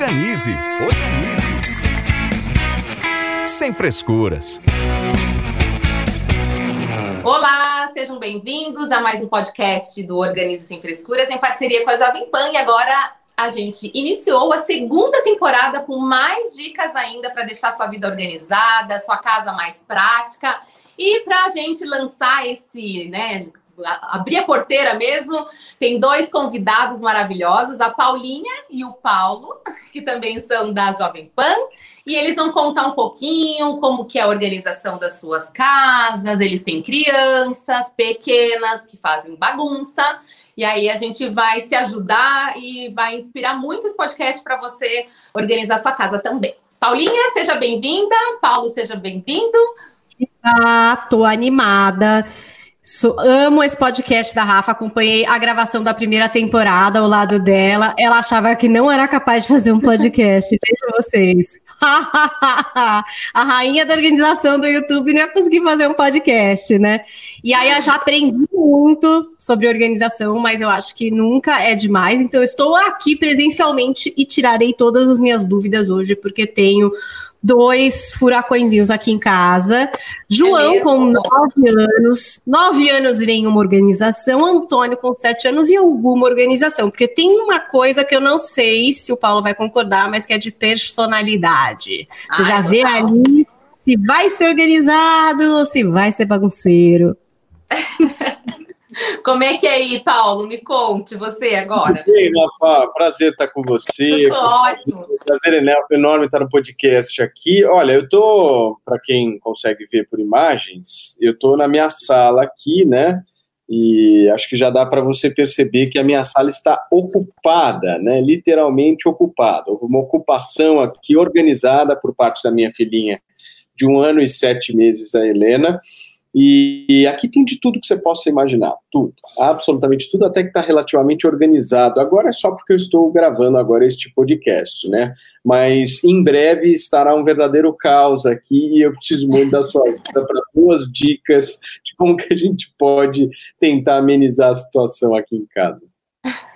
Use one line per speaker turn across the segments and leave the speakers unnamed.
Organize, organize. Sem frescuras.
Olá, sejam bem-vindos a mais um podcast do Organize Sem Frescuras em parceria com a Jovem Pan. E agora a gente iniciou a segunda temporada com mais dicas ainda para deixar sua vida organizada, sua casa mais prática. E para a gente lançar esse, né, abrir a porteira mesmo, tem dois convidados maravilhosos, a Paulinha e o Paulo, que também são da Jovem Pan, e eles vão contar um pouquinho como que é a organização das suas casas, eles têm crianças pequenas que fazem bagunça, e aí a gente vai se ajudar e vai inspirar muitos podcasts para você organizar sua casa também. Paulinha, seja bem-vinda. Paulo, seja bem-vindo.
Ah, tô animada. So, amo esse podcast da Rafa, acompanhei a gravação da primeira temporada ao lado dela. Ela achava que não era capaz de fazer um podcast. Veja vocês. a rainha da organização do YouTube não ia conseguir fazer um podcast, né? E aí eu já aprendi muito sobre organização, mas eu acho que nunca é demais. Então estou aqui presencialmente e tirarei todas as minhas dúvidas hoje, porque tenho dois furacõezinhos aqui em casa. João é com nove anos, nove anos em nenhuma organização, Antônio com sete anos e alguma organização, porque tem uma coisa que eu não sei se o Paulo vai concordar, mas que é de personalidade. Você Ai, já vê ali se vai ser organizado ou se vai ser bagunceiro.
Como é que é aí, Paulo? Me conte, você agora.
E aí, Rafa, prazer estar com você.
Tudo ótimo.
Prazer enorme estar no podcast aqui. Olha, eu tô, para quem consegue ver por imagens, eu tô na minha sala aqui, né? E acho que já dá para você perceber que a minha sala está ocupada, né? Literalmente ocupada. Uma ocupação aqui organizada por parte da minha filhinha de um ano e sete meses, a Helena. E aqui tem de tudo que você possa imaginar, tudo, absolutamente tudo, até que está relativamente organizado. Agora é só porque eu estou gravando agora este podcast, né? Mas em breve estará um verdadeiro caos aqui e eu preciso muito da sua ajuda para duas dicas de como que a gente pode tentar amenizar a situação aqui em casa.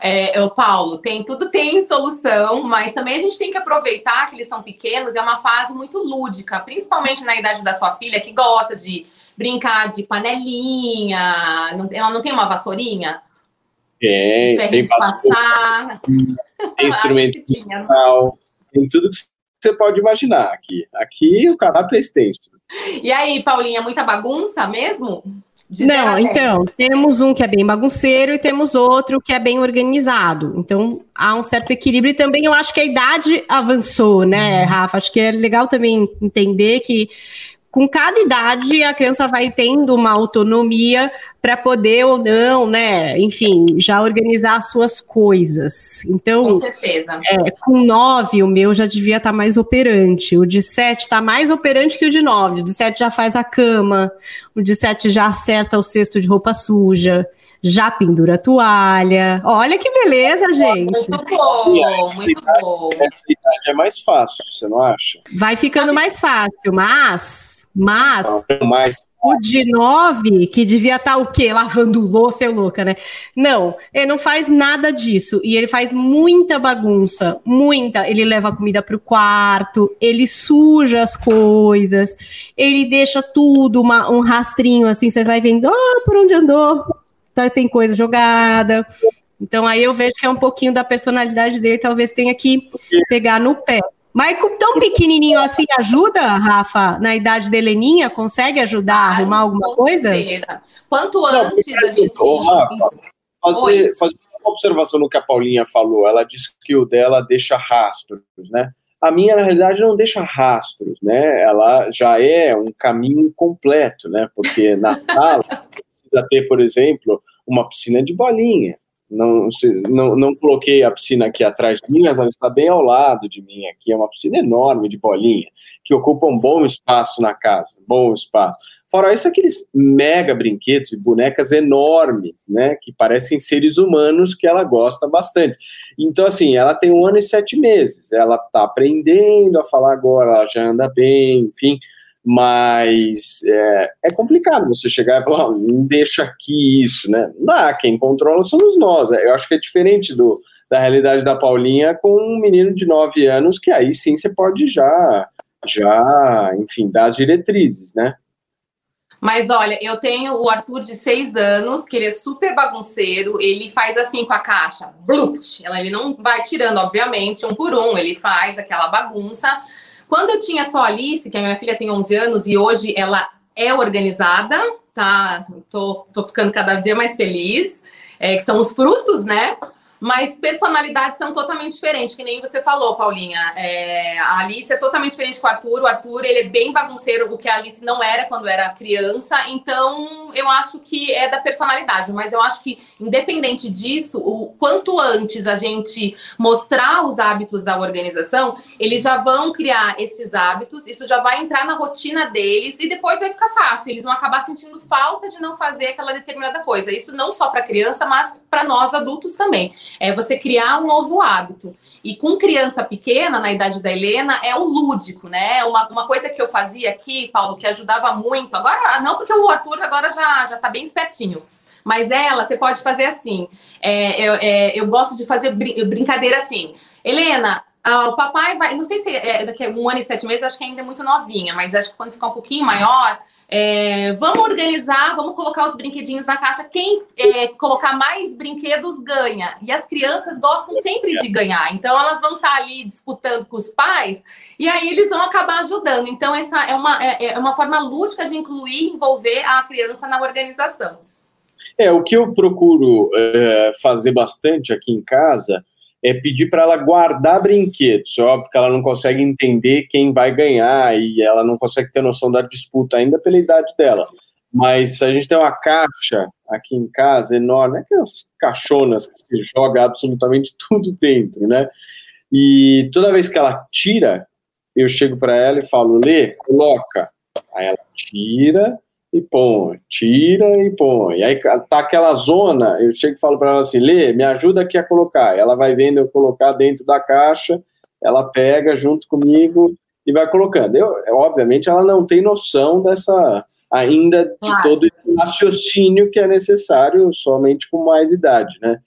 É, o Paulo, tem tudo tem solução, mas também a gente tem que aproveitar que eles são pequenos, é uma fase muito lúdica, principalmente na idade da sua filha, que gosta de brincar de panelinha. Não, ela não tem uma vassourinha?
Tem, tem
passar.
Tem instrumento tem tudo que você pode imaginar aqui. Aqui o cardápio é extenso.
E aí, Paulinha, muita bagunça mesmo?
Não, então, temos um que é bem bagunceiro e temos outro que é bem organizado. Então, há um certo equilíbrio e também eu acho que a idade avançou, né, Rafa? Acho que é legal também entender que com cada idade a criança vai tendo uma autonomia para poder ou não, né, enfim, já organizar as suas coisas. Então,
com certeza.
É, com nove, o meu já devia estar tá mais operante. O de sete está mais operante que o de nove. O de sete já faz a cama, o de sete já acerta o cesto de roupa suja já pendura a toalha. Olha que beleza, gente.
Muito bom, muito bom.
Essa idade é mais fácil, você não acha?
Vai ficando mais fácil, mas, mas o de nove, que devia estar tá o quê? Lavando louça, é louca, né? Não, ele não faz nada disso. E ele faz muita bagunça, muita. Ele leva a comida para o quarto, ele suja as coisas, ele deixa tudo uma, um rastrinho assim, você vai vendo, oh, por onde andou, tá, tem coisa jogada. Então aí eu vejo que é um pouquinho da personalidade dele, talvez tenha que pegar no pé. Mas tão pequenininho assim ajuda, Rafa, na idade da Heleninha? Consegue ajudar a arrumar alguma coisa?
Certeza. Quanto antes Não, a gente... Ô, Rafa,
fazer, fazer uma observação no que a Paulinha falou. Ela disse que o dela deixa rastros, né? A minha, na realidade, não deixa rastros, né? Ela já é um caminho completo, né? Porque na sala precisa ter, por exemplo, uma piscina de bolinha. Não, não, não coloquei a piscina aqui atrás de mim, mas ela está bem ao lado de mim aqui. É uma piscina enorme de bolinha, que ocupa um bom espaço na casa, bom espaço. Fora isso, aqueles mega brinquedos e bonecas enormes, né, que parecem seres humanos que ela gosta bastante. Então, assim, ela tem um ano e sete meses, ela está aprendendo a falar agora, ela já anda bem, enfim mas é, é, complicado você chegar e falar, deixa aqui isso, né? Não quem controla somos nós. É, eu acho que é diferente do, da realidade da Paulinha com um menino de 9 anos, que aí sim você pode já, já enfim, dar as diretrizes, né?
Mas olha, eu tenho o Arthur de seis anos, que ele é super bagunceiro, ele faz assim com a caixa, bluft. Ele não vai tirando, obviamente, um por um, ele faz aquela bagunça. Quando eu tinha só a Alice, que a minha filha tem 11 anos e hoje ela é organizada, tá? Tô, tô ficando cada dia mais feliz, é, que são os frutos, né? Mas personalidades são totalmente diferentes, que nem você falou, Paulinha. É, a Alice é totalmente diferente com o Arthur. O Arthur, ele é bem bagunceiro, o que a Alice não era quando era criança. Então, eu acho que é da personalidade. Mas eu acho que, independente disso, o quanto antes a gente mostrar os hábitos da organização, eles já vão criar esses hábitos, isso já vai entrar na rotina deles e depois vai ficar fácil. Eles vão acabar sentindo falta de não fazer aquela determinada coisa. Isso não só para criança, mas para nós adultos também é você criar um novo hábito. E com criança pequena, na idade da Helena, é o lúdico, né? Uma, uma coisa que eu fazia aqui, Paulo, que ajudava muito. Agora, não porque o Arthur agora já, já tá bem espertinho. Mas ela, você pode fazer assim. É, eu, é, eu gosto de fazer brin brincadeira assim. Helena, ah, o papai vai. Não sei se é daqui a um ano e sete meses, acho que ainda é muito novinha, mas acho que quando ficar um pouquinho maior, é, vamos organizar, vamos colocar os brinquedinhos na caixa. Quem é, colocar mais brinquedos ganha. E as crianças gostam sempre de ganhar. Então elas vão estar ali disputando com os pais e aí eles vão acabar ajudando. Então essa é uma, é, é uma forma lúdica de incluir, envolver a criança na organização.
É, o que eu procuro é, fazer bastante aqui em casa é pedir para ela guardar brinquedos. É óbvio que ela não consegue entender quem vai ganhar e ela não consegue ter noção da disputa ainda pela idade dela. Mas a gente tem uma caixa aqui em casa enorme, aquelas caixonas que se joga absolutamente tudo dentro, né? E toda vez que ela tira, eu chego para ela e falo: Lê, coloca. Aí ela tira, e põe, tira e põe. Aí tá aquela zona, eu chego e falo para ela assim, Lê, me ajuda aqui a colocar. Ela vai vendo eu colocar dentro da caixa, ela pega junto comigo e vai colocando. Eu, obviamente ela não tem noção dessa ainda de claro. todo esse raciocínio que é necessário somente com mais idade, né?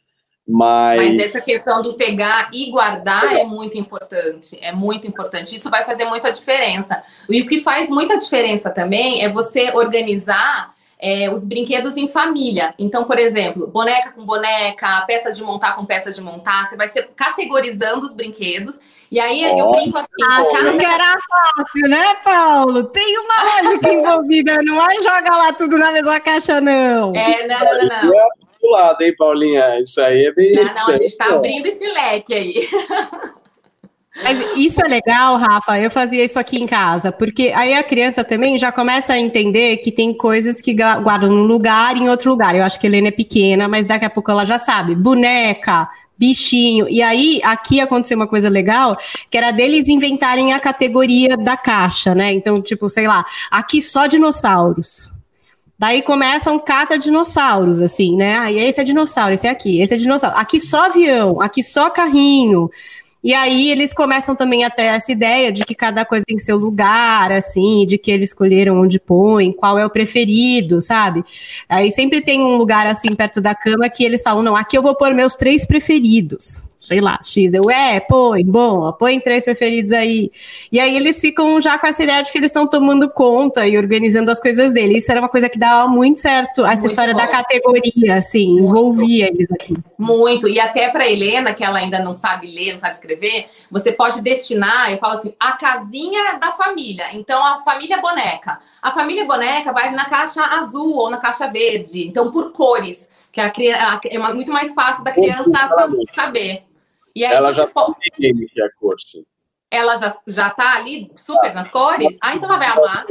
Mas...
Mas essa questão do pegar e guardar é muito importante. É muito importante. Isso vai fazer muita diferença. E o que faz muita diferença também é você organizar é, os brinquedos em família. Então, por exemplo, boneca com boneca, peça de montar com peça de montar, você vai ser categorizando os brinquedos. E aí oh, eu brinco assim.
Achando que era fácil, né, Paulo? Tem uma lógica envolvida, não é jogar lá tudo na mesma caixa, não.
É, não, não, não. não
do lado, hein, Paulinha? Isso aí é bem.
Não, não, a gente está abrindo esse leque aí.
Mas isso é legal, Rafa. Eu fazia isso aqui em casa, porque aí a criança também já começa a entender que tem coisas que guardam num lugar e em outro lugar. Eu acho que a Helena é pequena, mas daqui a pouco ela já sabe. Boneca, bichinho. E aí, aqui aconteceu uma coisa legal, que era deles inventarem a categoria da caixa, né? Então, tipo, sei lá, aqui só dinossauros. Daí começam cata dinossauros, assim, né? Aí esse é dinossauro, esse é aqui, esse é dinossauro. Aqui só avião, aqui só carrinho. E aí eles começam também a ter essa ideia de que cada coisa tem seu lugar, assim, de que eles escolheram onde põe, qual é o preferido, sabe? Aí sempre tem um lugar assim perto da cama que eles falam, não, aqui eu vou pôr meus três preferidos sei lá, X. Eu, é, põe, bom, põe três preferidos aí. E aí eles ficam já com essa ideia de que eles estão tomando conta e organizando as coisas dele. Isso era uma coisa que dava muito certo, essa muito história bom. da categoria, assim, muito envolvia eles aqui.
Muito. E até para Helena, que ela ainda não sabe ler, não sabe escrever, você pode destinar, eu falo assim, a casinha da família. Então, a família boneca. A família boneca vai na caixa azul ou na caixa verde. Então, por cores que a, é muito mais fácil da criança saber.
E aí ela já pode... entende que é a cor, sim.
Ela já, já tá ali super nas cores? Ah, então ela vai amar.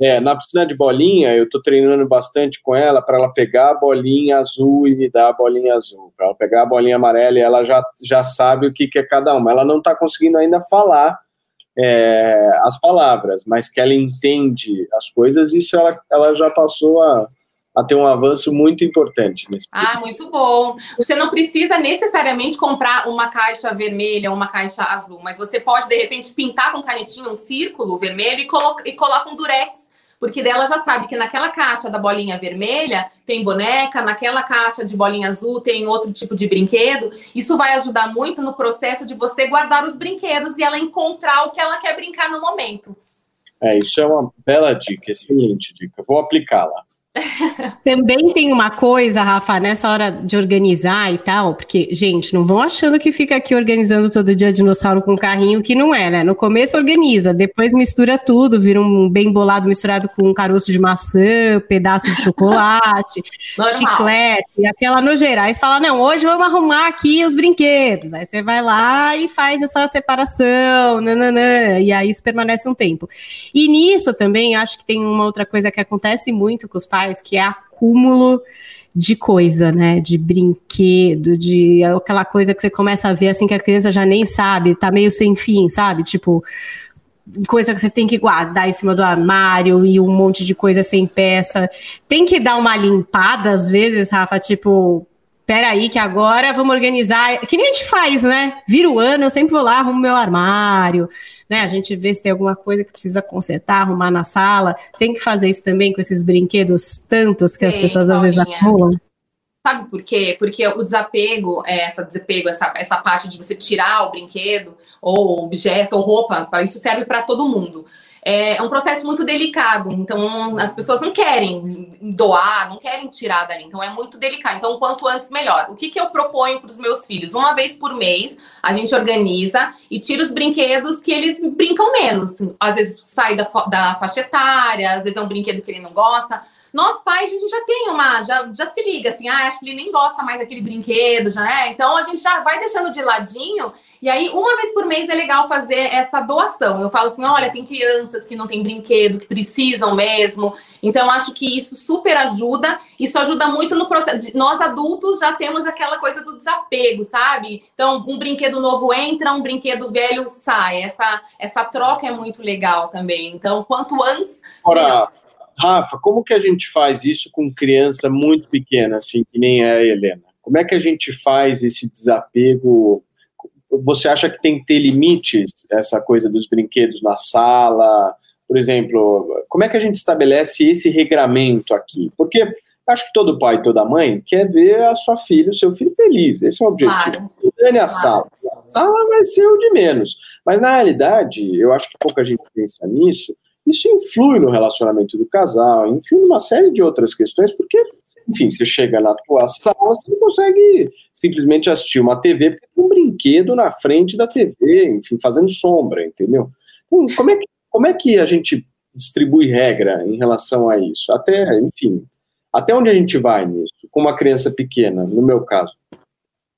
É, na piscina de bolinha, eu tô treinando bastante com ela para ela pegar a bolinha azul e me dar a bolinha azul. Para ela pegar a bolinha amarela e ela já, já sabe o que, que é cada uma. Ela não tá conseguindo ainda falar é, as palavras, mas que ela entende as coisas, isso ela, ela já passou a, a ter um avanço muito importante. Nesse
ah, muito bom. Você não precisa necessariamente comprar uma caixa vermelha ou uma caixa azul, mas você pode, de repente, pintar com canetinha um círculo vermelho e, colo e coloca um durex porque dela já sabe que naquela caixa da bolinha vermelha tem boneca, naquela caixa de bolinha azul tem outro tipo de brinquedo. Isso vai ajudar muito no processo de você guardar os brinquedos e ela encontrar o que ela quer brincar no momento.
É, isso é uma bela dica, excelente dica. Vou aplicá-la.
Também tem uma coisa, Rafa, nessa hora de organizar e tal, porque, gente, não vão achando que fica aqui organizando todo dia dinossauro com carrinho, que não é, né? No começo organiza, depois mistura tudo, vira um bem bolado misturado com um caroço de maçã, pedaço de chocolate, chiclete, aquela no gerais, fala, não, hoje vamos arrumar aqui os brinquedos. Aí você vai lá e faz essa separação, nananã, e aí isso permanece um tempo. E nisso também, acho que tem uma outra coisa que acontece muito com os pais, que é acúmulo de coisa, né? De brinquedo, de aquela coisa que você começa a ver assim que a criança já nem sabe, tá meio sem fim, sabe? Tipo, coisa que você tem que guardar em cima do armário e um monte de coisa sem peça. Tem que dar uma limpada às vezes, Rafa, tipo, peraí, que agora vamos organizar. Que nem a gente faz, né? Vira o ano, eu sempre vou lá, arrumo meu armário, né? A gente vê se tem alguma coisa que precisa consertar, arrumar na sala. Tem que fazer isso também com esses brinquedos tantos que Sim, as pessoas às vezes acumulam.
Sabe por quê? Porque o desapego, é, essa desapego, essa, essa parte de você tirar o brinquedo, ou objeto, ou roupa, isso serve para todo mundo é um processo muito delicado. Então, as pessoas não querem doar, não querem tirar dali. Então, é muito delicado. Então, quanto antes, melhor. O que, que eu proponho para os meus filhos? Uma vez por mês, a gente organiza e tira os brinquedos que eles brincam menos. Às vezes, sai da, da faixa etária, às vezes é um brinquedo que ele não gosta. Nós pais, a gente já tem uma, já, já se liga assim, ah, acho que ele nem gosta mais daquele brinquedo, já é. Então a gente já vai deixando de ladinho e aí, uma vez por mês é legal fazer essa doação. Eu falo assim: olha, tem crianças que não têm brinquedo, que precisam mesmo. Então, acho que isso super ajuda. Isso ajuda muito no processo. Nós adultos já temos aquela coisa do desapego, sabe? Então, um brinquedo novo entra, um brinquedo velho sai. Essa, essa troca é muito legal também. Então, quanto antes.
Ora, Rafa, como que a gente faz isso com criança muito pequena, assim, que nem é a Helena? Como é que a gente faz esse desapego você acha que tem que ter limites, essa coisa dos brinquedos na sala? Por exemplo, como é que a gente estabelece esse regramento aqui? Porque acho que todo pai e toda mãe quer ver a sua filha, o seu filho feliz. Esse é o objetivo. Claro. Dane a claro. sala. A sala vai ser o de menos. Mas na realidade, eu acho que pouca gente pensa nisso. Isso influi no relacionamento do casal, influi numa série de outras questões, porque enfim, você chega na tua sala, você não consegue simplesmente assistir uma TV, porque tem um brinquedo na frente da TV, enfim, fazendo sombra, entendeu? Então, como é que, como é que a gente distribui regra em relação a isso? Até, enfim, até onde a gente vai nisso? Com uma criança pequena, no meu caso.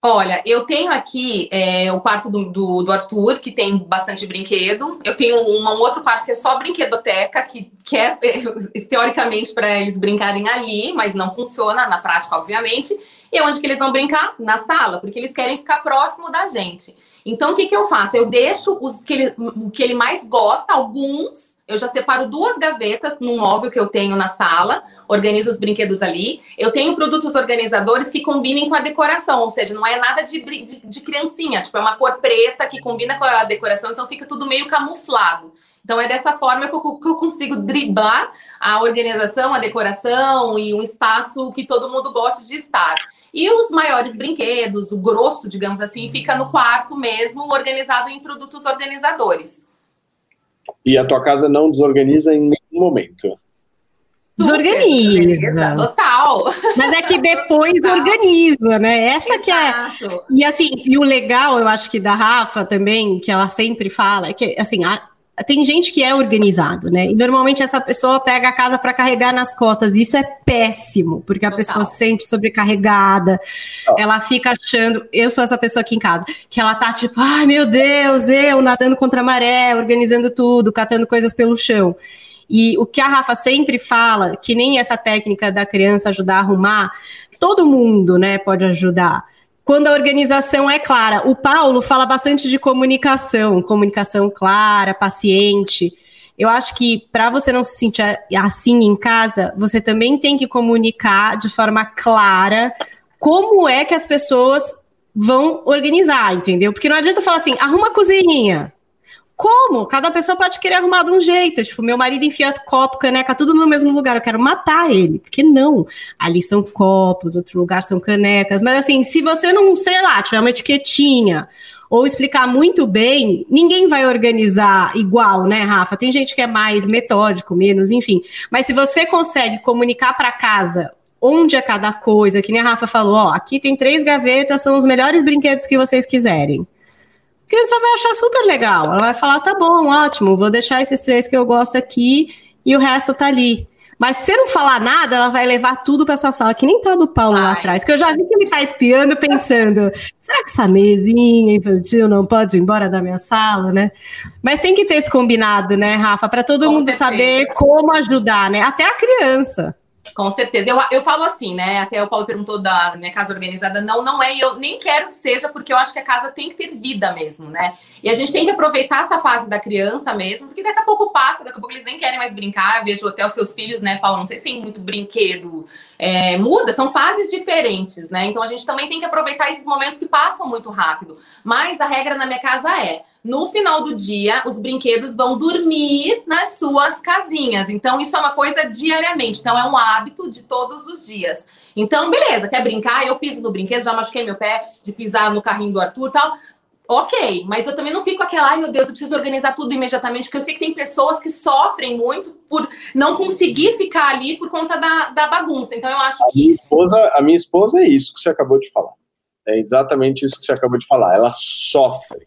Olha, eu tenho aqui é, o quarto do, do, do, Arthur, que tem bastante brinquedo. Eu tenho uma, um outro quarto que é só brinquedoteca, que, que é teoricamente para eles brincarem ali, mas não funciona na prática, obviamente. E onde que eles vão brincar? Na sala, porque eles querem ficar próximo da gente. Então, o que, que eu faço? Eu deixo os que ele, o que ele mais gosta, alguns, eu já separo duas gavetas no móvel que eu tenho na sala, organizo os brinquedos ali. Eu tenho produtos organizadores que combinem com a decoração, ou seja, não é nada de, de, de criancinha, tipo, é uma cor preta que combina com a decoração, então fica tudo meio camuflado. Então é dessa forma que eu, que eu, consigo driblar a organização, a decoração e um espaço que todo mundo gosta de estar. E os maiores brinquedos, o grosso, digamos assim, fica no quarto mesmo, organizado em produtos organizadores.
E a tua casa não desorganiza em nenhum momento.
Desorganiza.
Total.
Mas é que depois total. organiza, né? Essa Exato. que é. E assim, e o legal, eu acho que da Rafa também, que ela sempre fala, é que assim, a, tem gente que é organizado, né? E normalmente essa pessoa pega a casa para carregar nas costas. Isso é péssimo, porque a Total. pessoa se sente sobrecarregada. Ela fica achando, eu sou essa pessoa aqui em casa, que ela tá tipo, ai meu Deus, eu nadando contra a maré, organizando tudo, catando coisas pelo chão. E o que a Rafa sempre fala, que nem essa técnica da criança ajudar a arrumar, todo mundo, né, pode ajudar quando a organização é clara. O Paulo fala bastante de comunicação, comunicação clara, paciente. Eu acho que para você não se sentir assim em casa, você também tem que comunicar de forma clara como é que as pessoas vão organizar, entendeu? Porque não adianta falar assim, arruma a cozinha. Como? Cada pessoa pode querer arrumar de um jeito. Tipo, meu marido enfia copo, caneca, tudo no mesmo lugar. Eu quero matar ele. Porque não? Ali são copos, outro lugar são canecas. Mas assim, se você não, sei lá, tiver uma etiquetinha ou explicar muito bem, ninguém vai organizar igual, né, Rafa? Tem gente que é mais metódico, menos, enfim. Mas se você consegue comunicar para casa onde é cada coisa, que nem a Rafa falou, ó, aqui tem três gavetas, são os melhores brinquedos que vocês quiserem criança vai achar super legal. Ela vai falar: tá bom, ótimo, vou deixar esses três que eu gosto aqui e o resto tá ali. Mas se você não falar nada, ela vai levar tudo para essa sala, que nem tá do Paulo Ai. lá atrás, que eu já vi que ele tá espiando, pensando: será que essa mesinha infantil não pode ir embora da minha sala, né? Mas tem que ter esse combinado, né, Rafa, para todo Com mundo certeza. saber como ajudar, né? Até a criança.
Com certeza. Eu, eu falo assim, né? Até o Paulo perguntou da minha casa organizada. Não, não é. Eu nem quero que seja, porque eu acho que a casa tem que ter vida mesmo, né? E a gente tem que aproveitar essa fase da criança mesmo, porque daqui a pouco passa, daqui a pouco eles nem querem mais brincar. Eu vejo até os seus filhos, né, Paulo? Não sei se tem muito brinquedo. É, muda, são fases diferentes, né? Então a gente também tem que aproveitar esses momentos que passam muito rápido. Mas a regra na minha casa é no final do dia, os brinquedos vão dormir nas suas casinhas. Então, isso é uma coisa diariamente. Então, é um hábito de todos os dias. Então, beleza, quer brincar? Eu piso no brinquedo, já machuquei meu pé de pisar no carrinho do Arthur e tal. Ok, mas eu também não fico aquela, ai meu Deus, eu preciso organizar tudo imediatamente, porque eu sei que tem pessoas que sofrem muito por não conseguir ficar ali por conta da, da bagunça. Então eu acho
a
que.
Minha esposa, a minha esposa é isso que você acabou de falar. É exatamente isso que você acabou de falar. Ela sofre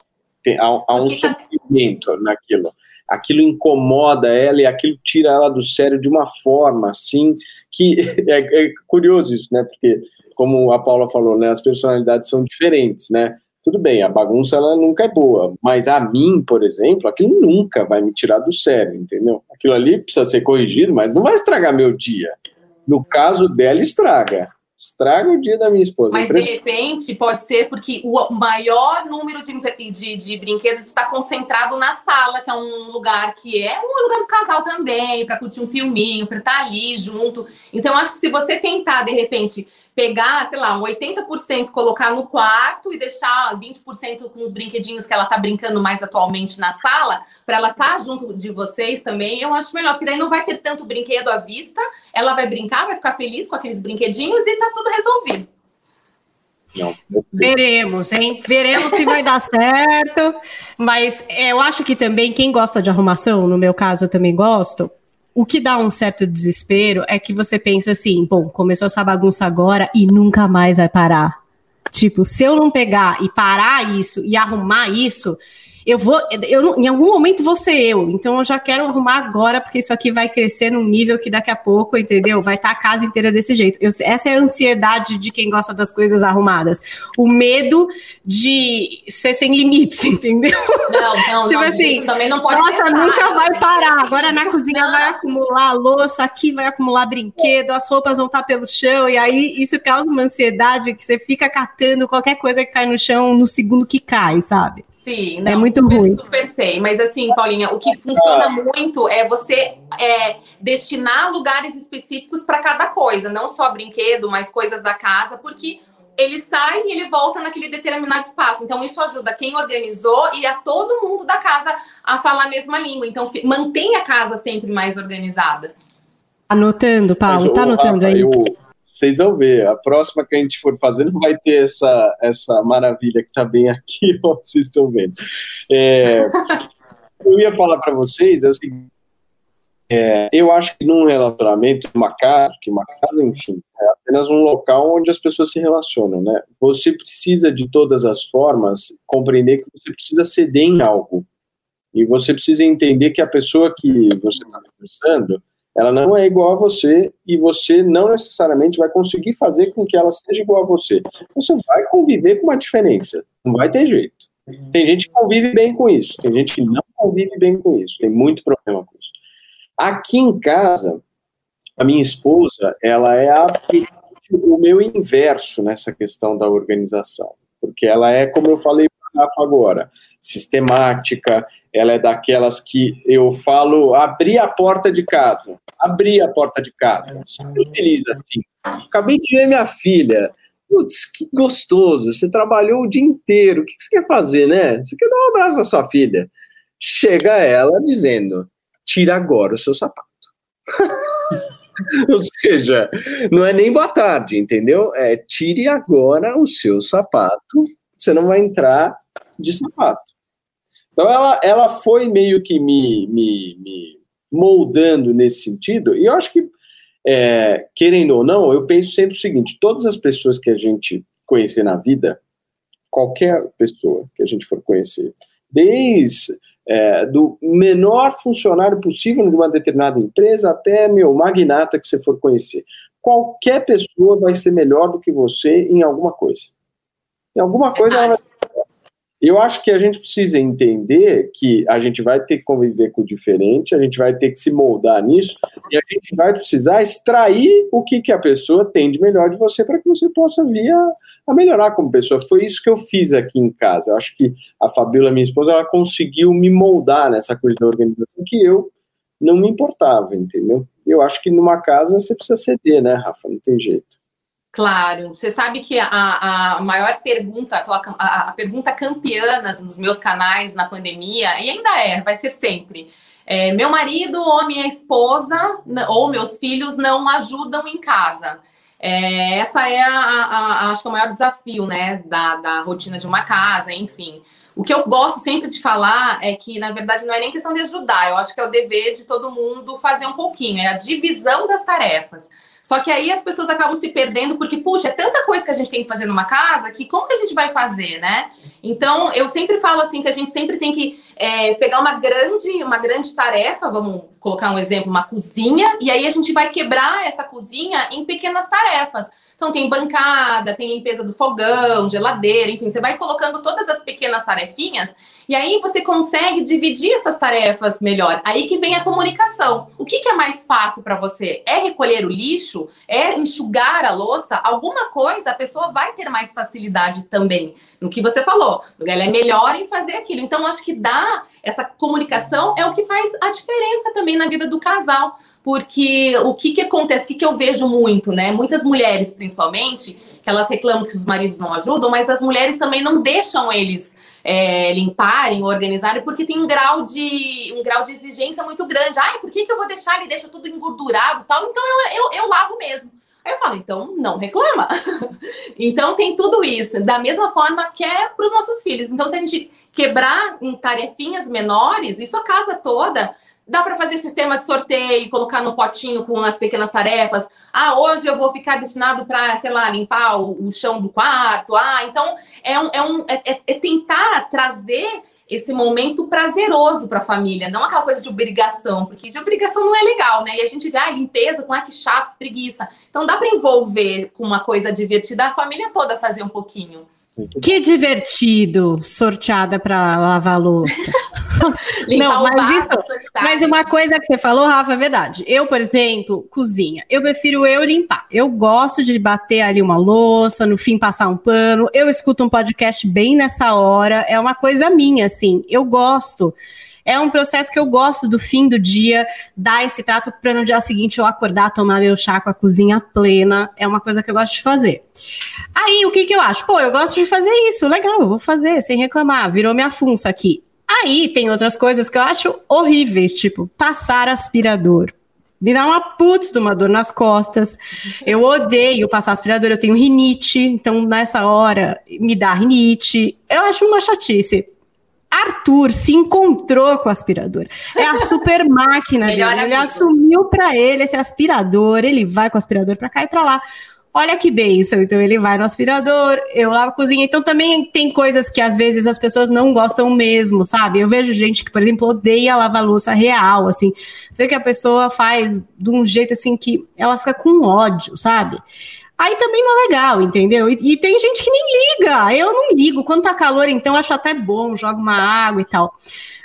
tem, há, há um tá sofrimento naquilo. Aquilo incomoda ela e aquilo tira ela do sério de uma forma assim que é, é curioso isso, né? Porque como a Paula falou, né, as personalidades são diferentes, né? Tudo bem, a bagunça ela nunca é boa, mas a mim, por exemplo, aquilo nunca vai me tirar do sério, entendeu? Aquilo ali precisa ser corrigido, mas não vai estragar meu dia. No caso dela, estraga estraga o dia da minha esposa.
Mas de repente pode ser porque o maior número de, de, de, brinquedos está concentrado na sala, que é um lugar que é um lugar do casal também, para curtir um filminho, para estar tá ali junto. Então, acho que se você tentar, de repente, pegar, sei lá, um 80% colocar no quarto e deixar 20% com os brinquedinhos que ela tá brincando mais atualmente na sala, para ela estar tá junto de vocês também, eu acho melhor, porque daí não vai ter tanto brinquedo à vista, ela vai brincar, vai ficar feliz com aqueles brinquedinhos e tá tudo resolvido.
Não, Veremos, hein? Veremos se vai dar certo. Mas é, eu acho que também quem gosta de arrumação, no meu caso eu também gosto, o que dá um certo desespero é que você pensa assim, bom, começou essa bagunça agora e nunca mais vai parar. Tipo, se eu não pegar e parar isso e arrumar isso, eu vou, eu em algum momento vou ser eu, então eu já quero arrumar agora, porque isso aqui vai crescer num nível que daqui a pouco, entendeu? Vai estar tá a casa inteira desse jeito. Eu, essa é a ansiedade de quem gosta das coisas arrumadas. O medo de ser sem limites, entendeu?
Não, não, tipo não, assim, também não pode
Nossa, pensar, nunca vai parar. Agora na cozinha não. vai acumular louça, aqui vai acumular brinquedo, as roupas vão estar tá pelo chão, e aí isso causa uma ansiedade que você fica catando qualquer coisa que cai no chão no segundo que cai, sabe?
Sim, não, é muito super, ruim. Super sei. Mas assim, Paulinha, o que funciona muito é você é, destinar lugares específicos para cada coisa, não só brinquedo, mas coisas da casa, porque ele sai e ele volta naquele determinado espaço. Então, isso ajuda quem organizou e a todo mundo da casa a falar a mesma língua. Então, mantenha a casa sempre mais organizada.
Anotando, Paulo, mas, tá anotando Rafa, aí? Eu
vocês vão ver. A próxima que a gente for fazer não vai ter essa, essa maravilha que está bem aqui, ó, vocês estão vendo. É, eu ia falar para vocês é o seguinte. É, eu acho que num relacionamento, uma casa, que uma casa, enfim, é apenas um local onde as pessoas se relacionam, né? Você precisa, de todas as formas, compreender que você precisa ceder em algo. E você precisa entender que a pessoa que você está conversando, ela não é igual a você e você não necessariamente vai conseguir fazer com que ela seja igual a você. Você vai conviver com uma diferença, não vai ter jeito. Tem gente que convive bem com isso, tem gente que não convive bem com isso, tem muito problema com isso. Aqui em casa, a minha esposa, ela é a, o meu inverso nessa questão da organização, porque ela é, como eu falei agora, sistemática, ela é daquelas que eu falo, abri a porta de casa, abri a porta de casa, super feliz assim. Acabei de ver minha filha, putz, que gostoso, você trabalhou o dia inteiro, o que você quer fazer, né? Você quer dar um abraço à sua filha. chega ela dizendo: tira agora o seu sapato. Ou seja, não é nem boa tarde, entendeu? É tire agora o seu sapato, você não vai entrar de sapato. Então ela, ela foi meio que me, me, me moldando nesse sentido, e eu acho que, é, querendo ou não, eu penso sempre o seguinte: todas as pessoas que a gente conhecer na vida, qualquer pessoa que a gente for conhecer, desde é, do menor funcionário possível de uma determinada empresa até, meu, magnata que você for conhecer. Qualquer pessoa vai ser melhor do que você em alguma coisa. Em alguma coisa ela vai eu acho que a gente precisa entender que a gente vai ter que conviver com o diferente, a gente vai ter que se moldar nisso, e a gente vai precisar extrair o que, que a pessoa tem de melhor de você para que você possa vir a, a, melhorar como pessoa. Foi isso que eu fiz aqui em casa. Eu acho que a Fabiola, minha esposa, ela conseguiu me moldar nessa coisa da organização que eu não me importava, entendeu? Eu acho que numa casa você precisa ceder, né, Rafa? Não tem jeito.
Claro, você sabe que a, a maior pergunta, a, a pergunta campeã nos meus canais na pandemia, e ainda é, vai ser sempre. É, meu marido ou minha esposa ou meus filhos não ajudam em casa. É, essa é a, a, acho que é o maior desafio, né, da, da rotina de uma casa, enfim. O que eu gosto sempre de falar é que, na verdade, não é nem questão de ajudar, eu acho que é o dever de todo mundo fazer um pouquinho, é a divisão das tarefas. Só que aí as pessoas acabam se perdendo porque, puxa, é tanta coisa que a gente tem que fazer numa casa que como que a gente vai fazer, né? Então, eu sempre falo assim que a gente sempre tem que é, pegar uma grande, uma grande tarefa, vamos colocar um exemplo, uma cozinha, e aí a gente vai quebrar essa cozinha em pequenas tarefas. Então, tem bancada, tem limpeza do fogão, geladeira, enfim, você vai colocando todas as pequenas tarefinhas e aí você consegue dividir essas tarefas melhor. Aí que vem a comunicação. O que, que é mais fácil para você? É recolher o lixo? É enxugar a louça? Alguma coisa a pessoa vai ter mais facilidade também. No que você falou, ela é melhor em fazer aquilo. Então, acho que dá essa comunicação é o que faz a diferença também na vida do casal porque o que, que acontece, o que, que eu vejo muito, né? Muitas mulheres, principalmente, que elas reclamam que os maridos não ajudam, mas as mulheres também não deixam eles é, limparem, organizarem, porque tem um grau de um grau de exigência muito grande. Ai, por que, que eu vou deixar ele deixa tudo engordurado tal? Então eu, eu, eu lavo mesmo. Aí eu falo, então não reclama. então tem tudo isso. Da mesma forma que é para os nossos filhos. Então, se a gente quebrar em tarefinhas menores, isso a casa toda Dá para fazer sistema de sorteio, colocar no potinho com as pequenas tarefas. Ah, hoje eu vou ficar destinado para, sei lá, limpar o, o, chão do quarto. Ah, então é, um, é, um, é, é tentar trazer esse momento prazeroso para a família, não aquela coisa de obrigação, porque de obrigação não é legal, né? E a gente vê a ah, limpeza com ah, que chato, preguiça. Então dá para envolver com uma coisa divertida a família toda fazer um pouquinho.
Que divertido, sorteada para lavar louça. não, mas isso, tá mas uma coisa que você falou, Rafa, é verdade. Eu, por exemplo, cozinha. Eu prefiro eu limpar. Eu gosto de bater ali uma louça, no fim passar um pano. Eu escuto um podcast bem nessa hora. É uma coisa minha, assim. Eu gosto. É um processo que eu gosto do fim do dia, dar esse trato para no dia seguinte eu acordar, tomar meu chá com a cozinha plena. É uma coisa que eu gosto de fazer. Aí, o que, que eu acho? Pô, eu gosto de fazer isso, legal, eu vou fazer, sem reclamar. Virou minha funça aqui. Aí tem outras coisas que eu acho horríveis, tipo passar aspirador. Me dá uma putz de uma dor nas costas. Eu odeio passar aspirador, eu tenho rinite, então nessa hora me dá rinite. Eu acho uma chatice. Arthur se encontrou com o aspirador. É a super máquina dele. Ele assumiu para ele esse aspirador. Ele vai com o aspirador para cá e para lá. Olha que bênção. Então ele vai no aspirador, eu lavo a cozinha. Então também tem coisas que às vezes as pessoas não gostam mesmo, sabe? Eu vejo gente que, por exemplo, odeia lavar louça real, assim. Você vê que a pessoa faz de um jeito assim que ela fica com ódio, sabe? Aí também não é legal, entendeu? E, e, tem gente que nem liga. Eu não ligo. Quando tá calor, então, acho até bom, jogo uma água e tal.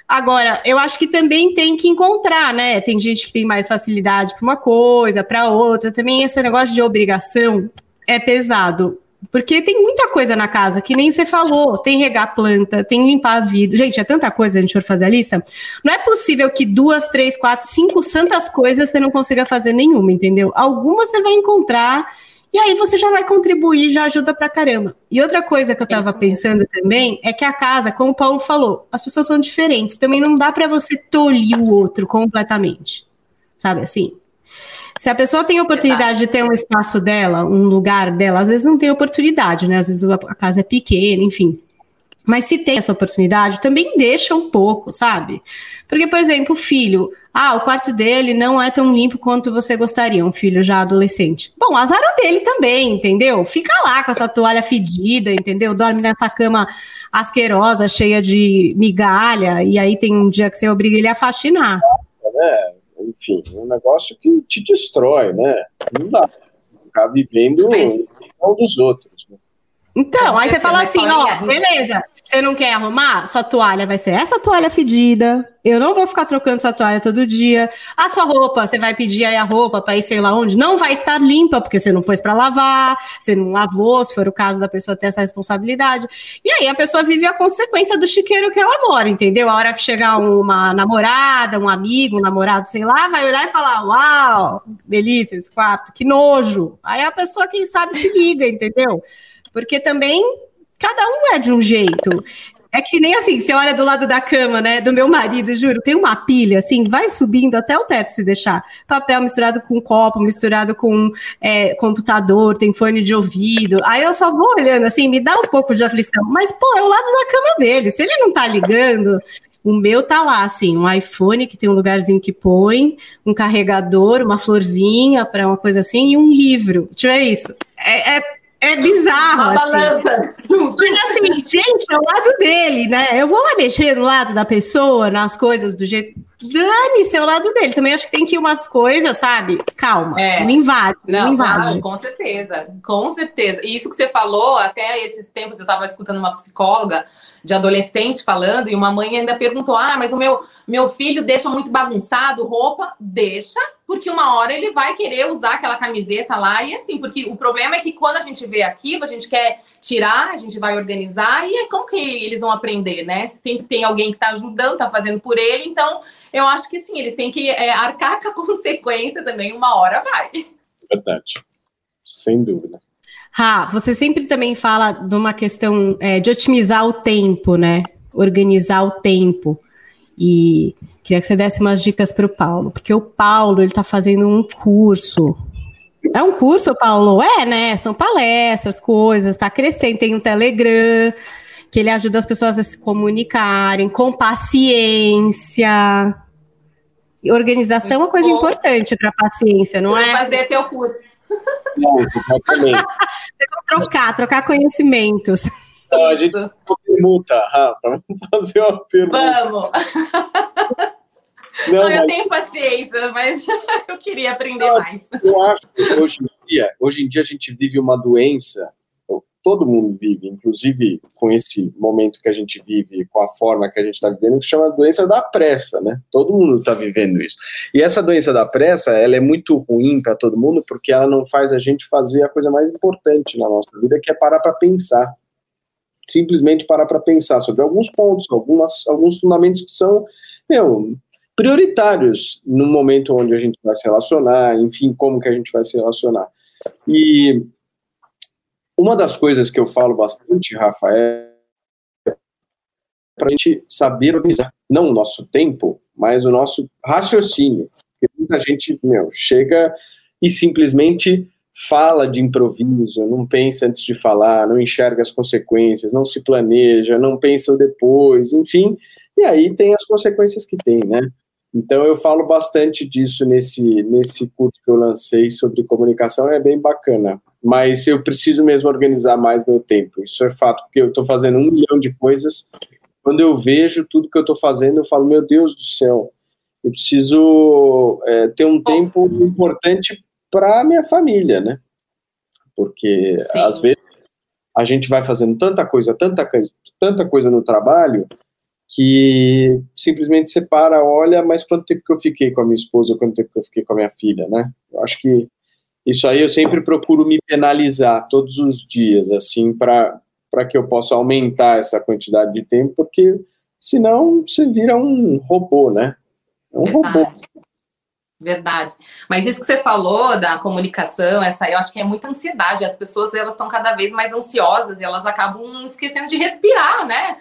Agora, eu acho que também tem que encontrar, né? Tem gente que tem mais facilidade para uma coisa, para outra. Também esse negócio de obrigação é pesado. Porque tem muita coisa na casa que nem você falou. Tem regar planta, tem limpar vidro. Gente, é tanta coisa a gente for fazer a lista. Não é possível que duas, três, quatro, cinco santas coisas você não consiga fazer nenhuma, entendeu? Algumas você vai encontrar E aí você já vai contribuir, já ajuda pra caramba. E outra coisa que eu tava pensando também é que a casa, como o Paulo falou, as pessoas são diferentes. Também não dá para você tolir o outro completamente. Sabe assim? Se a pessoa tem a oportunidade de ter um espaço dela, um lugar dela, às vezes não tem oportunidade, né? Às vezes a casa é pequena, enfim. Mas se tem essa oportunidade, também deixa um pouco, sabe? Porque, por exemplo, o filho, ah, o quarto dele não é tão limpo quanto você gostaria, um filho já adolescente. Bom, azar o dele também, entendeu? Fica lá com essa toalha fedida, entendeu? Dorme nessa cama asquerosa, cheia de migalha, e aí tem um dia que você obriga ele a faxinar.
É, enfim, é um negócio que te destrói, né? Não dá. Ficar vivendo um dos outros. Né?
Então, aí você fala assim, ó, beleza, você não quer arrumar? Sua toalha vai ser essa toalha fedida. Eu não vou ficar trocando essa toalha todo dia. A sua roupa, você vai pedir aí a roupa para ir sei lá onde, não vai estar limpa porque você não pôs para lavar, você não lavou, se for o caso da pessoa ter essa responsabilidade. E aí a pessoa vive a consequência do chiqueiro que ela mora, entendeu? A hora que chegar uma namorada, um amigo, um namorado, sei lá, vai olhar e falar: "Uau, delícia esse quarto, que nojo". Aí a pessoa quem sabe se liga, entendeu? Porque também Cada um é de um jeito. É que nem assim, você olha do lado da cama, né? Do meu marido, juro, tem uma pilha, assim, vai subindo até o teto se deixar. Papel misturado com copo, misturado com é, computador, tem fone de ouvido. Aí eu só vou olhando, assim, me dá um pouco de aflição. Mas, pô, é o lado da cama dele. Se ele não tá ligando, o meu tá lá, assim, um iPhone que tem um lugarzinho que põe, um carregador, uma florzinha para uma coisa assim, e um livro. Eu ver isso. É, é é bizarro. Uma assim. balança. Mas assim, gente, é o lado dele, né? Eu vou lá mexer no lado da pessoa, nas coisas do jeito. Dane-se, é o lado dele. Também acho que tem que ir umas coisas, sabe? Calma. É. Não invade. Não, não invade.
com certeza. Com certeza. E isso que você falou, até esses tempos eu estava escutando uma psicóloga de adolescente falando, e uma mãe ainda perguntou: ah, mas o meu, meu filho deixa muito bagunçado roupa? Deixa, porque uma hora ele vai querer usar aquela camiseta lá, e assim, porque o problema é que quando a gente vê aquilo, a gente quer tirar, a gente vai organizar, e é como que eles vão aprender, né? Sempre tem alguém que está ajudando, está fazendo por ele, então eu acho que sim, eles têm que é, arcar com a consequência também, uma hora vai.
Verdade, sem dúvida.
Ra, você sempre também fala de uma questão é, de otimizar o tempo, né? Organizar o tempo. E queria que você desse umas dicas para o Paulo, porque o Paulo ele está fazendo um curso. É um curso, Paulo? É, né? São palestras, coisas, está crescendo. Tem um Telegram que ele ajuda as pessoas a se comunicarem com paciência. E organização é uma coisa importante para paciência, não é?
Fazer teu curso.
Não, exatamente.
trocar, trocar conhecimentos.
Então, a gente pergunta, Rafa, vamos fazer uma pergunta.
Vamos. Não, não eu tenho paciência, mas eu queria aprender não, mais.
Eu acho que hoje em dia, hoje em dia a gente vive uma doença todo mundo vive, inclusive com esse momento que a gente vive, com a forma que a gente está vivendo, que chama doença da pressa, né? Todo mundo está vivendo isso. E essa doença da pressa, ela é muito ruim para todo mundo porque ela não faz a gente fazer a coisa mais importante na nossa vida, que é parar para pensar. Simplesmente parar para pensar sobre alguns pontos, algumas, alguns fundamentos que são, meu, prioritários no momento onde a gente vai se relacionar, enfim, como que a gente vai se relacionar. E uma das coisas que eu falo bastante, Rafa, é para a gente saber organizar, não o nosso tempo, mas o nosso raciocínio. Porque muita gente, meu, chega e simplesmente fala de improviso, não pensa antes de falar, não enxerga as consequências, não se planeja, não pensa depois, enfim, e aí tem as consequências que tem, né? Então eu falo bastante disso nesse, nesse curso que eu lancei sobre comunicação, é bem bacana mas eu preciso mesmo organizar mais meu tempo. Isso é fato, porque eu estou fazendo um milhão de coisas. Quando eu vejo tudo que eu estou fazendo, eu falo, meu Deus do céu, eu preciso é, ter um tempo importante para minha família, né? Porque Sim. às vezes a gente vai fazendo tanta coisa, tanta, tanta coisa no trabalho que simplesmente separa, olha, mas quanto tempo que eu fiquei com a minha esposa, quanto tempo que eu fiquei com a minha filha, né? Eu acho que isso aí eu sempre procuro me penalizar todos os dias, assim, para que eu possa aumentar essa quantidade de tempo, porque senão você vira um robô, né? É um Verdade. robô.
Verdade. Mas isso que você falou da comunicação, essa eu acho que é muita ansiedade. As pessoas elas estão cada vez mais ansiosas e elas acabam esquecendo de respirar, né?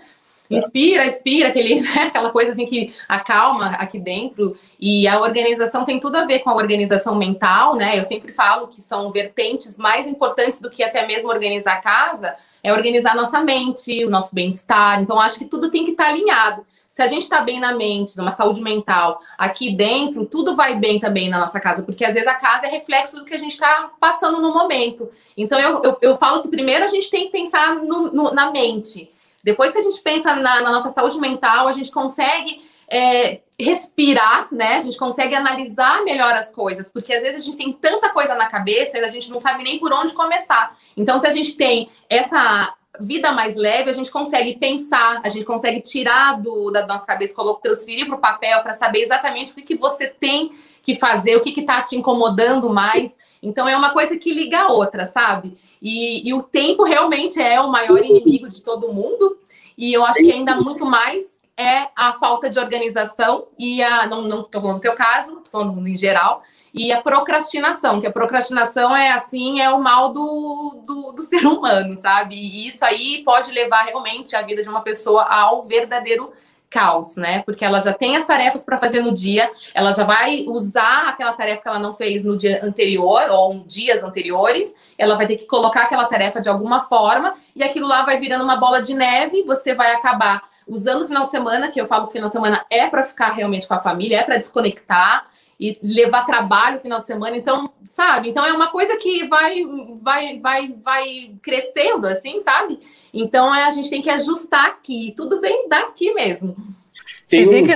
Inspira, expira, aquele, né, aquela coisa assim que acalma aqui dentro. E a organização tem tudo a ver com a organização mental, né? Eu sempre falo que são vertentes mais importantes do que até mesmo organizar a casa, é organizar nossa mente, o nosso bem-estar. Então, acho que tudo tem que estar alinhado. Se a gente está bem na mente, numa saúde mental, aqui dentro, tudo vai bem também na nossa casa, porque às vezes a casa é reflexo do que a gente está passando no momento. Então, eu, eu, eu, falo que primeiro a gente tem que pensar no, no, na mente. Depois que a gente pensa na, na nossa saúde mental, a gente consegue é, respirar, né? A gente consegue analisar melhor as coisas, porque às vezes a gente tem tanta coisa na cabeça e a gente não sabe nem por onde começar. Então, se a gente tem essa vida mais leve, a gente consegue pensar, a gente consegue tirar do, da nossa cabeça, transferir para o papel para saber exatamente o que, que você tem que fazer, o que está te incomodando mais. Então, é uma coisa que liga a outra, sabe? E, e, o tempo realmente é o maior inimigo de todo mundo. E eu acho que ainda muito mais é a falta de organização e a. Não estou falando do teu caso, estou falando em geral. E a procrastinação, que a procrastinação é assim, é o mal do, do, do ser humano, sabe? E isso aí pode levar realmente a vida de uma pessoa ao verdadeiro caos, né? Porque ela já tem as tarefas para fazer no dia, ela já vai usar aquela tarefa que ela não fez no dia anterior ou dias anteriores, ela vai ter que colocar aquela tarefa de alguma forma e aquilo lá vai virando uma bola de neve, você vai acabar usando o final de semana, que eu falo que o final de semana é para ficar realmente com a família, é para desconectar e levar trabalho no final de semana, então, sabe? Então é uma coisa que vai vai vai vai crescendo assim, sabe? Então é, a gente tem que ajustar aqui. Tudo vem daqui mesmo.
Você vê que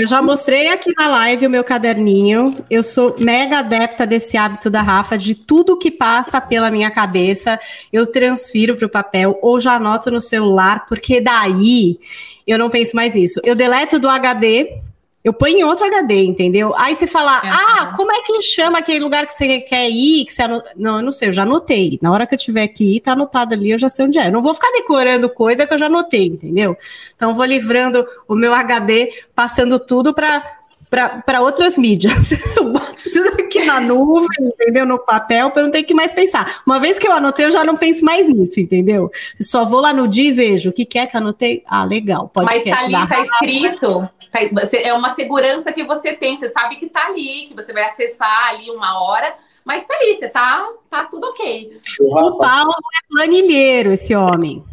eu já mostrei aqui na live o meu caderninho. Eu sou mega adepta desse hábito da Rafa, de tudo que passa pela minha cabeça, eu transfiro para o papel ou já anoto no celular, porque daí eu não penso mais nisso. Eu deleto do HD, eu ponho em outro HD, entendeu? Aí você fala, é, ah, como é que chama aquele lugar que você quer ir? Que você anot... Não, eu não sei, eu já anotei. Na hora que eu tiver que ir, tá anotado ali, eu já sei onde é. Eu não vou ficar decorando coisa que eu já anotei, entendeu? Então, eu vou livrando o meu HD, passando tudo para para outras mídias. Eu boto tudo aqui na nuvem, entendeu? No papel, para não ter que mais pensar. Uma vez que eu anotei, eu já não penso mais nisso, entendeu? Só vou lá no dia e vejo o que, que é que anotei. Ah, legal.
Pode Mas tá ali, tá escrito. Tá, é uma segurança que você tem, você sabe que tá ali, que você vai acessar ali uma hora, mas tá ali, você tá, tá tudo ok.
O Paulo é planilheiro, esse homem.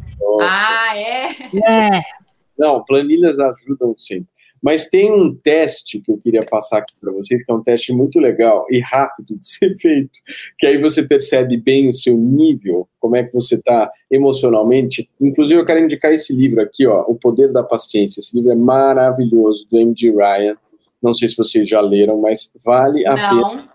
Ah, é?
É.
Não, planilhas ajudam sempre. Mas tem um teste que eu queria passar aqui para vocês, que é um teste muito legal e rápido de ser feito, que aí você percebe bem o seu nível, como é que você está emocionalmente. Inclusive, eu quero indicar esse livro aqui, ó, O Poder da Paciência. Esse livro é maravilhoso, do M.G. Ryan. Não sei se vocês já leram, mas vale a Não. pena.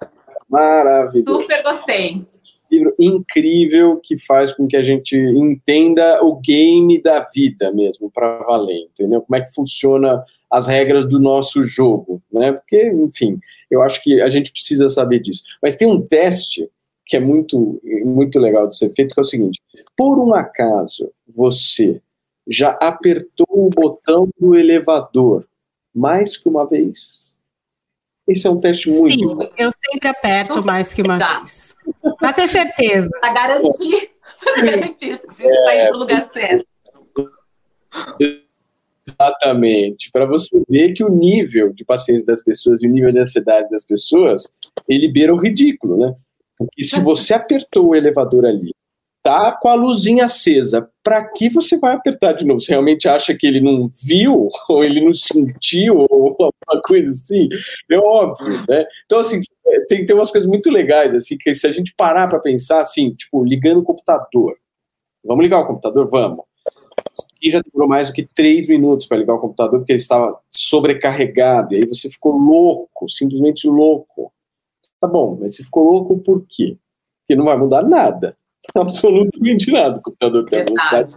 Maravilhoso.
Super gostei
livro incrível que faz com que a gente entenda o game da vida mesmo, para valer, entendeu? Como é que funciona as regras do nosso jogo, né? Porque, enfim, eu acho que a gente precisa saber disso. Mas tem um teste que é muito, muito legal de ser feito, que é o seguinte: por um acaso você já apertou o botão do elevador mais que uma vez? Esse é um teste muito.
Sim, eu sempre aperto mais que uma vez. Pra ter certeza.
Pra garantir. Pra garantir que você está indo no lugar certo.
Exatamente. Para você ver que o nível de paciência das pessoas e o nível de ansiedade das pessoas, ele beira o ridículo, né? Porque se você apertou o elevador ali, tá com a luzinha acesa, para que você vai apertar de novo? Você realmente acha que ele não viu, ou ele não sentiu, ou alguma coisa assim? É óbvio, né? Então, assim, tem ter umas coisas muito legais, assim, que se a gente parar para pensar, assim, tipo, ligando o computador. Vamos ligar o computador? Vamos. E já demorou mais do que três minutos para ligar o computador, porque ele estava sobrecarregado. E aí você ficou louco, simplesmente louco. Tá bom, mas você ficou louco por quê? Porque não vai mudar nada. Absolutamente nada. O computador tem a velocidade.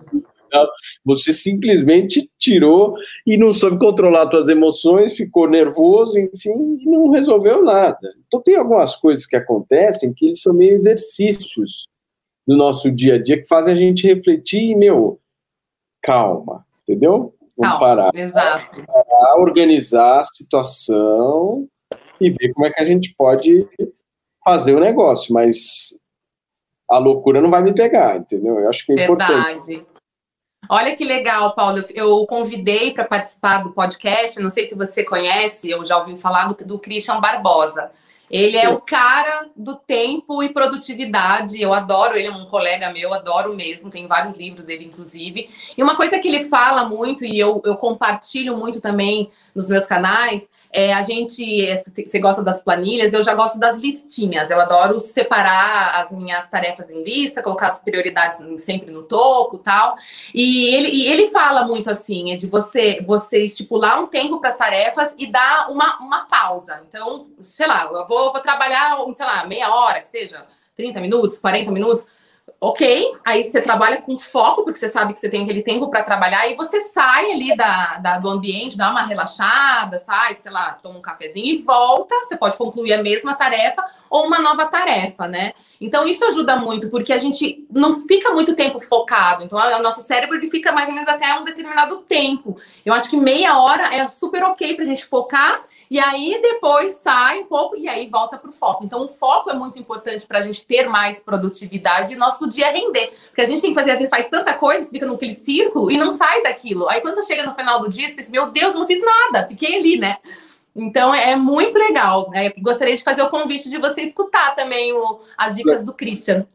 Você simplesmente tirou e não soube controlar suas emoções, ficou nervoso, enfim, e não resolveu nada. Então tem algumas coisas que acontecem que eles são meio exercícios do nosso dia a dia que fazem a gente refletir e, meu, calma, entendeu?
Vamos calma, parar. Exato.
Parar, organizar a situação e ver como é que a gente pode fazer o negócio, mas a loucura não vai me pegar, entendeu? Eu acho que é Verdade. importante.
Olha que legal, Paulo. Eu convidei para participar do podcast. Não sei se você conhece ou já ouviu falar do, do Christian Barbosa. Ele é o cara do tempo e produtividade. Eu adoro ele, é um colega meu, adoro mesmo. Tem vários livros dele, inclusive. E uma coisa que ele fala muito, e eu, eu compartilho muito também nos meus canais, é, a gente, você gosta das planilhas, eu já gosto das listinhas. Eu adoro separar as minhas tarefas em lista, colocar as prioridades sempre no topo, tal. E ele, e ele fala muito assim, é de você, você estipular um tempo para as tarefas e dar uma, uma pausa. Então, sei lá, eu vou, vou trabalhar, sei lá, meia hora, que seja, 30 minutos, 40 minutos ok, aí você trabalha com foco, porque você sabe que você tem aquele tempo para trabalhar, e você sai ali da, da, do ambiente, dá uma relaxada, sai, sei lá, toma um cafezinho e volta. Você pode concluir a mesma tarefa ou uma nova tarefa, né? Então, isso ajuda muito, porque a gente não fica muito tempo focado. Então, o nosso cérebro ele fica mais ou menos até um determinado tempo. Eu acho que meia hora é super ok para a gente focar e aí depois sai um pouco e aí volta para o foco. Então, o foco é muito importante para a gente ter mais produtividade e nosso dia render. Porque a gente tem que fazer, vezes faz tanta coisa, fica naquele círculo e não sai daquilo. Aí quando você chega no final do dia, você pensa, meu Deus, não fiz nada, fiquei ali, né? Então é muito legal. Né? Gostaria de fazer o convite de você escutar também o, as dicas do Christian.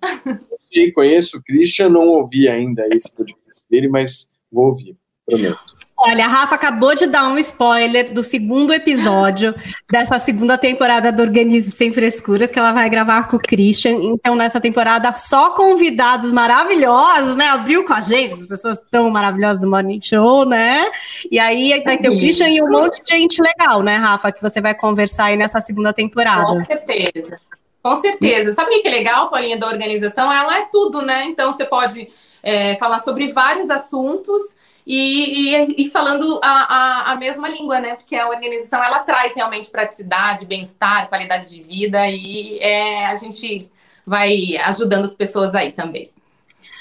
Sim, conheço o Christian, não ouvi ainda esse podcast dele, mas vou ouvir, prometo.
Olha, a Rafa acabou de dar um spoiler do segundo episódio dessa segunda temporada do Organize Sem Frescuras, que ela vai gravar com o Christian. Então, nessa temporada, só convidados maravilhosos, né? Abriu com a gente, as pessoas tão maravilhosas do Morning Show, né? E aí vai ter o Christian e um monte de gente legal, né, Rafa? Que você vai conversar aí nessa segunda temporada.
Com certeza. Com certeza. Sabe o que é legal, Paulinha, da organização? Ela é tudo, né? Então, você pode é, falar sobre vários assuntos e, e, e falando a, a, a, mesma língua, né? Porque a organização ela traz realmente praticidade, bem-estar, qualidade de vida e é, a gente vai ajudando as pessoas aí também.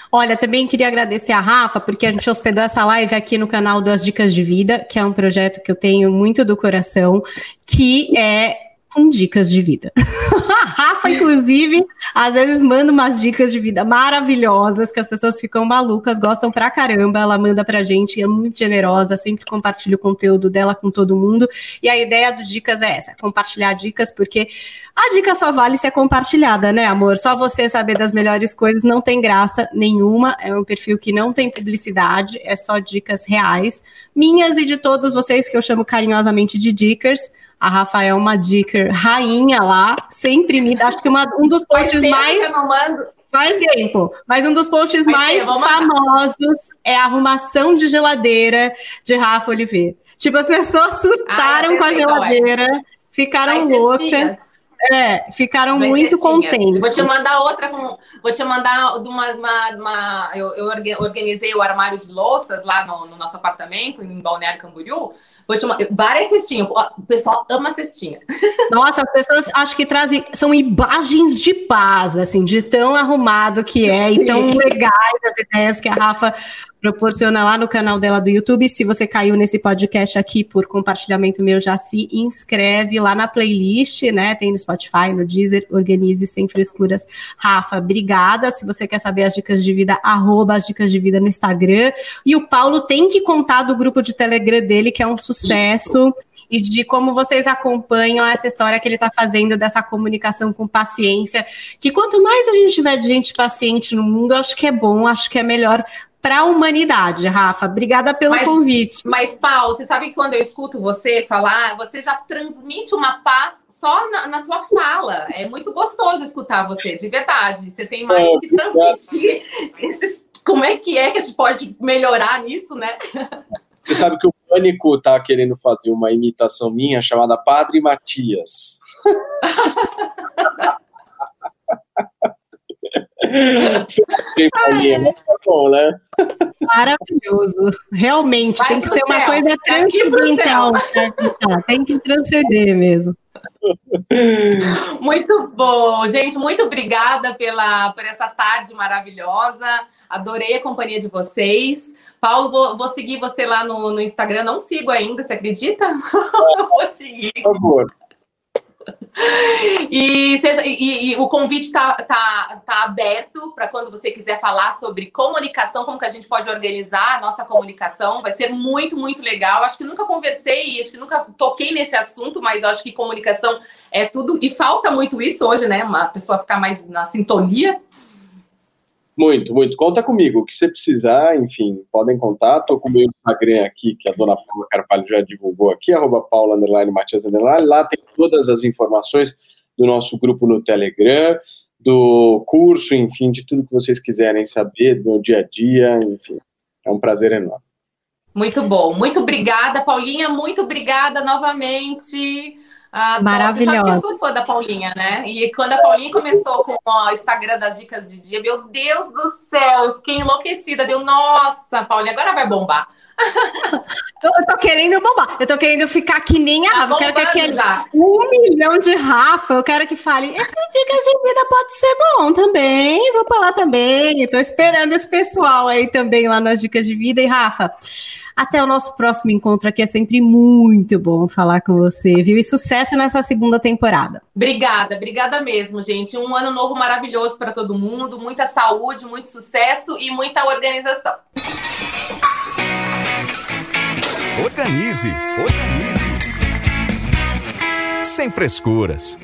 Olha, também queria agradecer a Rafa, porque a gente hospedou essa live aqui no canal das Dicas de Vida, que é um projeto que eu tenho muito do coração, que é com dicas de vida. Rafa, inclusive, às vezes manda umas dicas de vida maravilhosas que as pessoas ficam malucas, gostam pra caramba. Ela manda pra gente, é muito generosa, sempre compartilha o conteúdo dela com todo mundo. E a ideia do Dicas é essa: compartilhar dicas, porque a dica só vale se é compartilhada, né, amor? Só você saber das melhores coisas não tem graça nenhuma. É um perfil que não tem publicidade, é só dicas reais, minhas e de todos vocês que eu chamo carinhosamente de Dicas. A Rafael é uma dica rainha lá, sempre me acho que uma, um dos posts mais faz tempo, mas um dos posts Faz mais tempo, famosos é a arrumação de geladeira de Rafa Oliveira. Tipo, as pessoas surtaram ah, com a geladeira, ficaram loucas. É, ficaram muito contentes.
Vou te mandar outra, com, vou te mandar uma, uma, uma eu, eu, organizei o armário de louças lá no, no nosso apartamento em Balneário Camboriú. Vou chamar várias cestinhas. O pessoal ama cestinha.
Nossa, as pessoas acho que trazem. São imagens de paz, assim, de tão arrumado que é Sim. e tão legais as ideias que a Rafa proporciona lá no canal dela do YouTube. Se você caiu nesse podcast aqui por compartilhamento meu, já se inscreve lá na playlist, né? Tem no Spotify, no Deezer, organize sem frescuras. Rafa, obrigada. Se você quer saber as dicas de vida, arroba as dicas de vida no Instagram. E o Paulo tem que contar do grupo de Telegram dele, que é um sucesso. Isso e de como vocês acompanham essa história que ele está fazendo dessa comunicação com paciência. Que quanto mais a gente tiver de gente paciente no mundo, acho que é bom, acho que é melhor para a humanidade, Rafa. Obrigada pelo
mas,
convite.
Mas, Paulo, você sabe que quando eu escuto você falar, você já transmite uma paz só na, na sua fala. É muito gostoso escutar você, de verdade. Você tem mais é, que transmitir. Esses, como é que é que a gente pode melhorar nisso, né?
Você sabe que o Pânico tá querendo fazer uma imitação minha chamada Padre Matias.
tá bom, né? Maravilhoso. Realmente, Vai tem que ser céu. uma coisa transcendental. Né? Tem que transcender mesmo.
Muito bom, gente. Muito obrigada pela, por essa tarde maravilhosa. Adorei a companhia de vocês. Paulo, vou, vou seguir você lá no, no Instagram. Não sigo ainda, você acredita? vou seguir.
Por favor.
E, seja, e, e, o convite está tá, tá aberto para quando você quiser falar sobre comunicação, como que a gente pode organizar a nossa comunicação. Vai ser muito, muito legal. Acho que nunca conversei, acho que nunca toquei nesse assunto, mas acho que comunicação é tudo. E falta muito isso hoje, né? Uma pessoa está mais na sintonia.
Muito, muito. Conta comigo. O que você precisar, enfim, podem contar. Estou com o meu Instagram aqui, que a dona Paula Carvalho já divulgou aqui, arroba Paula Underline Matias Underline. Lá tem todas as informações do nosso grupo no Telegram, do curso, enfim, de tudo que vocês quiserem saber do dia a dia, enfim. É um prazer enorme.
Muito bom. Muito obrigada, Paulinha. Muito obrigada novamente.
Ah, Maravilhosa. Você
sabe que eu sou fã da Paulinha, né? E quando a Paulinha começou com o Instagram das dicas de dia, meu Deus do céu, eu fiquei enlouquecida. Deu, nossa, Paulinha, agora vai bombar.
eu tô querendo bombar. Eu tô querendo ficar que nem a tá Rafa. eu quero que aquele um milhão de Rafa, eu quero que fale. Essa dicas de vida pode ser bom também. Vou falar também. Eu tô esperando esse pessoal aí também lá nas dicas de vida. E Rafa, até o nosso próximo encontro aqui. É sempre muito bom falar com você, viu? E sucesso nessa segunda temporada.
Obrigada, obrigada mesmo, gente. Um ano novo maravilhoso para todo mundo. Muita saúde, muito sucesso e muita organização.
Organize, organize. Sem frescuras.